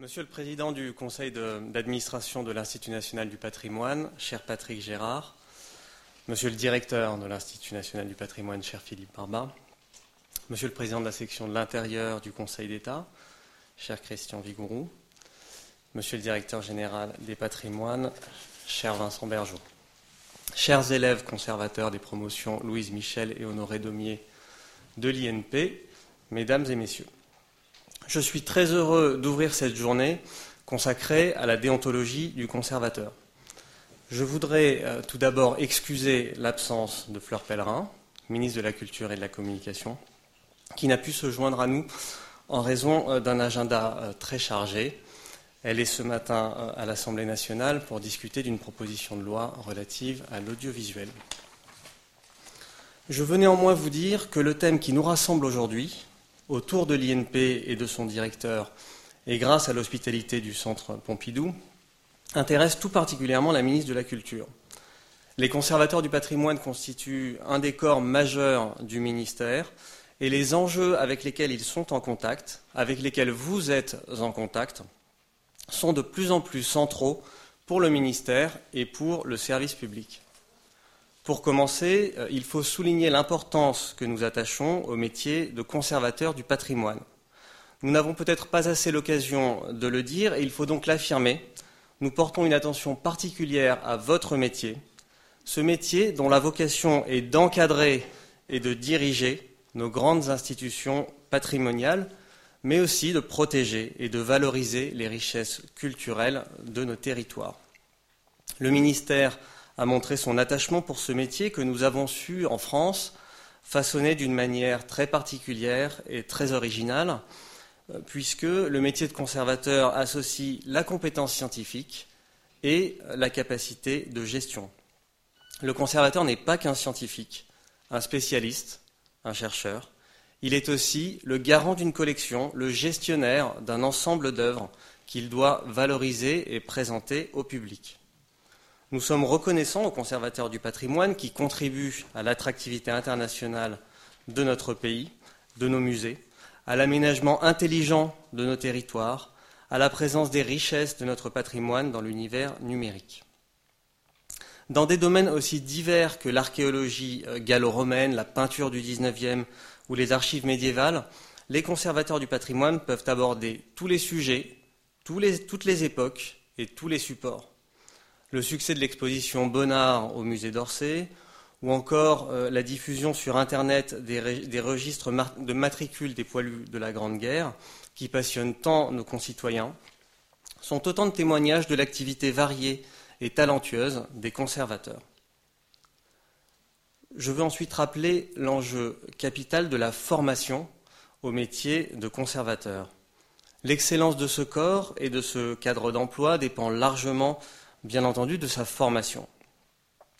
Monsieur le Président du Conseil d'administration de, l'Institut national du patrimoine, cher Patrick Gérard, Monsieur le Directeur de l'Institut national du patrimoine, cher Philippe Barba, Monsieur le Président de la section de l'intérieur du Conseil d'État, cher Christian Vigourou, Monsieur le Directeur général des patrimoines, cher Vincent Bergeau, chers élèves conservateurs des promotions Louise Michel et Honoré Daumier de l'INP, Mesdames et Messieurs. Je suis très heureux d'ouvrir cette journée consacrée à la déontologie du conservateur. Je voudrais euh, tout d'abord excuser l'absence de Fleur Pellerin, ministre de la Culture et de la Communication, qui n'a pu se joindre à nous en raison euh, d'un agenda euh, très chargé. Elle est ce matin à l'Assemblée nationale pour discuter d'une proposition de loi relative à l'audiovisuel. Je veux néanmoins vous dire que le thème qui nous rassemble aujourd'hui, autour de l'INP et de son directeur, et grâce à l'hospitalité du Centre Pompidou, intéresse tout particulièrement la ministre de la Culture. Les conservateurs du patrimoine constituent un des corps majeurs du ministère et les enjeux avec lesquels ils sont en contact, avec lesquels vous êtes en contact, sont de plus en plus centraux pour le ministère et pour le service public. Pour commencer, euh, il faut souligner l'importance que nous attachons au métier de conservateur du patrimoine. Nous n'avons peut-être pas assez l'occasion de le dire et il faut donc l'affirmer nous portons une attention particulière à votre métier, ce métier dont la vocation est d'encadrer et de diriger nos grandes institutions patrimoniales, mais aussi de protéger et de valoriser les richesses culturelles de nos territoires. Le ministère a montré son attachement pour ce métier que nous avons su, en France, façonner d'une manière très particulière et très originale, puisque le métier de conservateur associe la compétence scientifique et la capacité de gestion. Le conservateur n'est pas qu'un scientifique, un spécialiste, un chercheur. Il est aussi le garant d'une collection, le gestionnaire d'un ensemble d'œuvres qu'il doit valoriser et présenter au public. Nous sommes reconnaissants aux conservateurs du patrimoine qui contribuent à l'attractivité internationale de notre pays, de nos musées, à l'aménagement intelligent de nos territoires, à la présence des richesses de notre patrimoine dans l'univers numérique. Dans des domaines aussi divers que l'archéologie euh, gallo-romaine, la peinture du XIXe ou les archives médiévales, les conservateurs du patrimoine peuvent aborder tous les sujets, toutes les époques et tous les supports. Le succès de l'exposition Bonnard au musée d'Orsay, ou encore euh, la diffusion sur Internet des, registres de matricules des poilus de la Grande Guerre, qui passionnent tant nos concitoyens, sont autant de témoignages de l'activité variée et talentueuse des conservateurs. Je veux ensuite rappeler l'enjeu capital de la formation au métier de conservateur. L'excellence de ce corps et de ce cadre d'emploi dépend largement, bien entendu, de sa formation.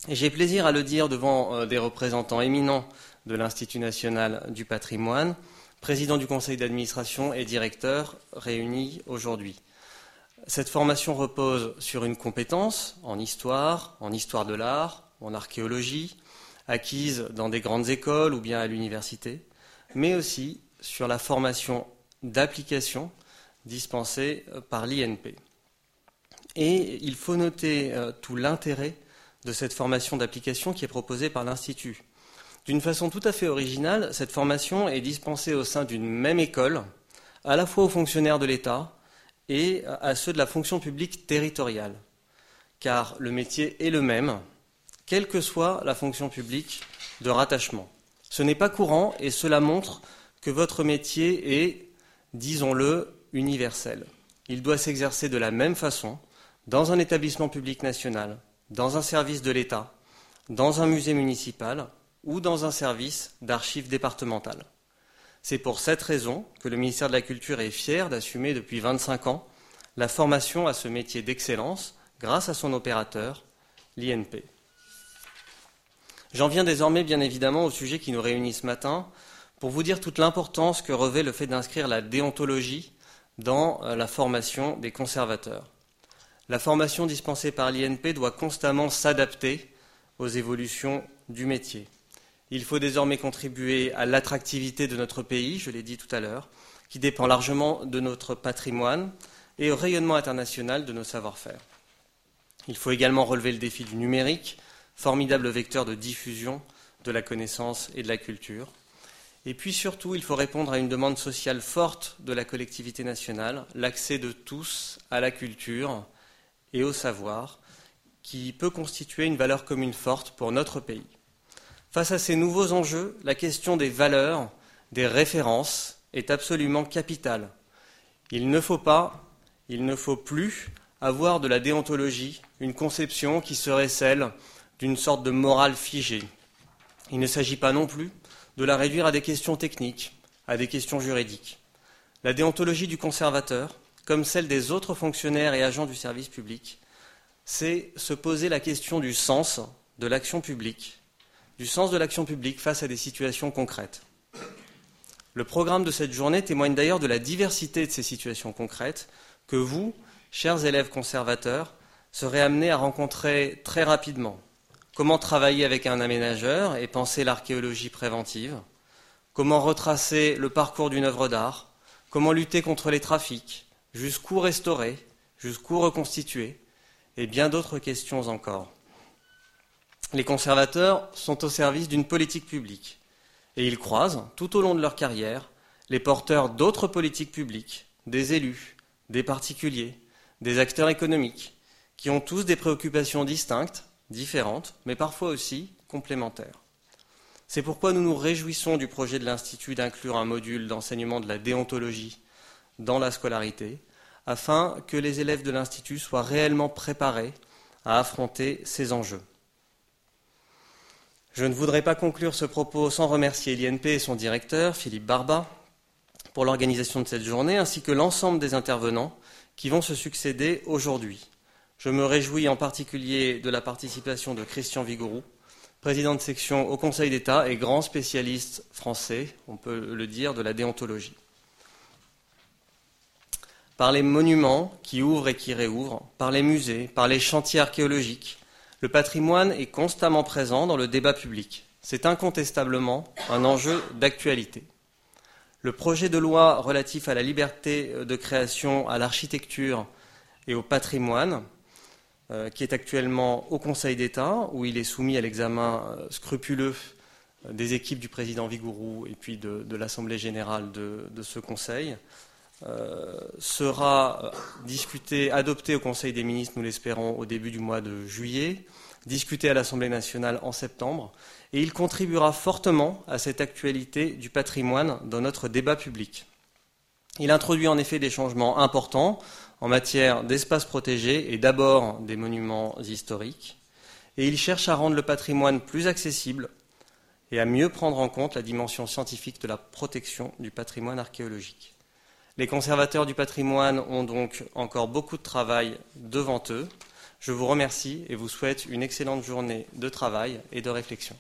J'ai plaisir à le dire devant euh, des représentants éminents de l'Institut national du patrimoine, président du conseil d'administration et directeur réunis aujourd'hui. Cette formation repose sur une compétence en histoire, en histoire de l'art, en archéologie, acquise dans des grandes écoles ou bien à l'université, mais aussi sur la formation d'application dispensée par l'INP. Et il faut noter euh, tout l'intérêt de cette formation d'application qui est proposée par l'Institut. D'une façon tout à fait originale, cette formation est dispensée au sein d'une même école, à la fois aux fonctionnaires de l'État et à ceux de la fonction publique territoriale, car le métier est le même, quelle que soit la fonction publique de rattachement. Ce n'est pas courant et cela montre que votre métier est, disons-le, universel. Il doit s'exercer de la même façon dans un établissement public national, dans un service de l'État, dans un musée municipal ou dans un service d'archives départementales. C'est pour cette raison que le ministère de la Culture est fier d'assumer depuis 25 ans la formation à ce métier d'excellence grâce à son opérateur, l'INP. J'en viens désormais bien évidemment au sujet qui nous réunit ce matin pour vous dire toute l'importance que revêt le fait d'inscrire la déontologie dans euh, la formation des conservateurs. La formation dispensée par l'INP doit constamment s'adapter aux évolutions du métier. Il faut désormais contribuer à l'attractivité de notre pays, je l'ai dit tout à l'heure, qui dépend largement de notre patrimoine, et au rayonnement international de nos savoir-faire. Il faut également relever le défi du numérique, formidable vecteur de diffusion de la connaissance et de la culture. Et puis surtout, il faut répondre à une demande sociale forte de la collectivité nationale, l'accès de tous à la culture et au savoir, qui peut constituer une valeur commune forte pour notre pays. Face à ces nouveaux enjeux, la question des valeurs, des références est absolument capitale. Il ne faut pas, il ne faut plus avoir de la déontologie une conception qui serait celle d'une sorte de morale figée. Il ne s'agit pas non plus de la réduire à des questions techniques, à des questions juridiques. La déontologie du conservateur, comme celle des autres fonctionnaires et agents du service public, c'est se poser la question du sens de l'action publique, du sens de l'action publique face à des situations concrètes. Le programme de cette journée témoigne d'ailleurs de la diversité de ces situations concrètes que vous, chers élèves conservateurs, serez amenés à rencontrer très rapidement. Comment travailler avec un aménageur et penser l'archéologie préventive? Comment retracer le parcours d'une œuvre d'art? Comment lutter contre les trafics? Jusqu'où restaurer Jusqu'où reconstituer Et bien d'autres questions encore. Les conservateurs sont au service d'une politique publique et ils croisent, tout au long de leur carrière, les porteurs d'autres politiques publiques, des élus, des particuliers, des acteurs économiques, qui ont tous des préoccupations distinctes, différentes, mais parfois aussi complémentaires. C'est pourquoi nous nous réjouissons du projet de l'Institut d'inclure un module d'enseignement de la déontologie dans la scolarité, afin que les élèves de l'Institut soient réellement préparés à affronter ces enjeux. Je ne voudrais pas conclure ce propos sans remercier l'INP et son directeur, Philippe Barba, pour l'organisation de cette journée, ainsi que l'ensemble des intervenants qui vont se succéder aujourd'hui. Je me réjouis en particulier de la participation de Christian Vigouroux, président de section au Conseil d'État et grand spécialiste français, on peut le dire, de la déontologie. Par les monuments qui ouvrent et qui réouvrent, par les musées, par les chantiers archéologiques, le patrimoine est constamment présent dans le débat public. C'est incontestablement un enjeu d'actualité. Le projet de loi relatif à la liberté de création, à l'architecture et au patrimoine, euh, qui est actuellement au Conseil d'État, où il est soumis à l'examen euh, scrupuleux euh, des équipes du président Vigourou et puis de, l'Assemblée générale de, ce Conseil, sera discuté, adopté au Conseil des ministres, nous l'espérons, au début du mois de juillet, discuté à l'Assemblée nationale en septembre, et il contribuera fortement à cette actualité du patrimoine dans notre débat public. Il introduit en effet des changements importants en matière d'espaces protégés et d'abord des monuments historiques, et il cherche à rendre le patrimoine plus accessible et à mieux prendre en compte la dimension scientifique de la protection du patrimoine archéologique. Les conservateurs du patrimoine ont donc encore beaucoup de travail devant eux. Je vous remercie et vous souhaite une excellente journée de travail et de réflexion.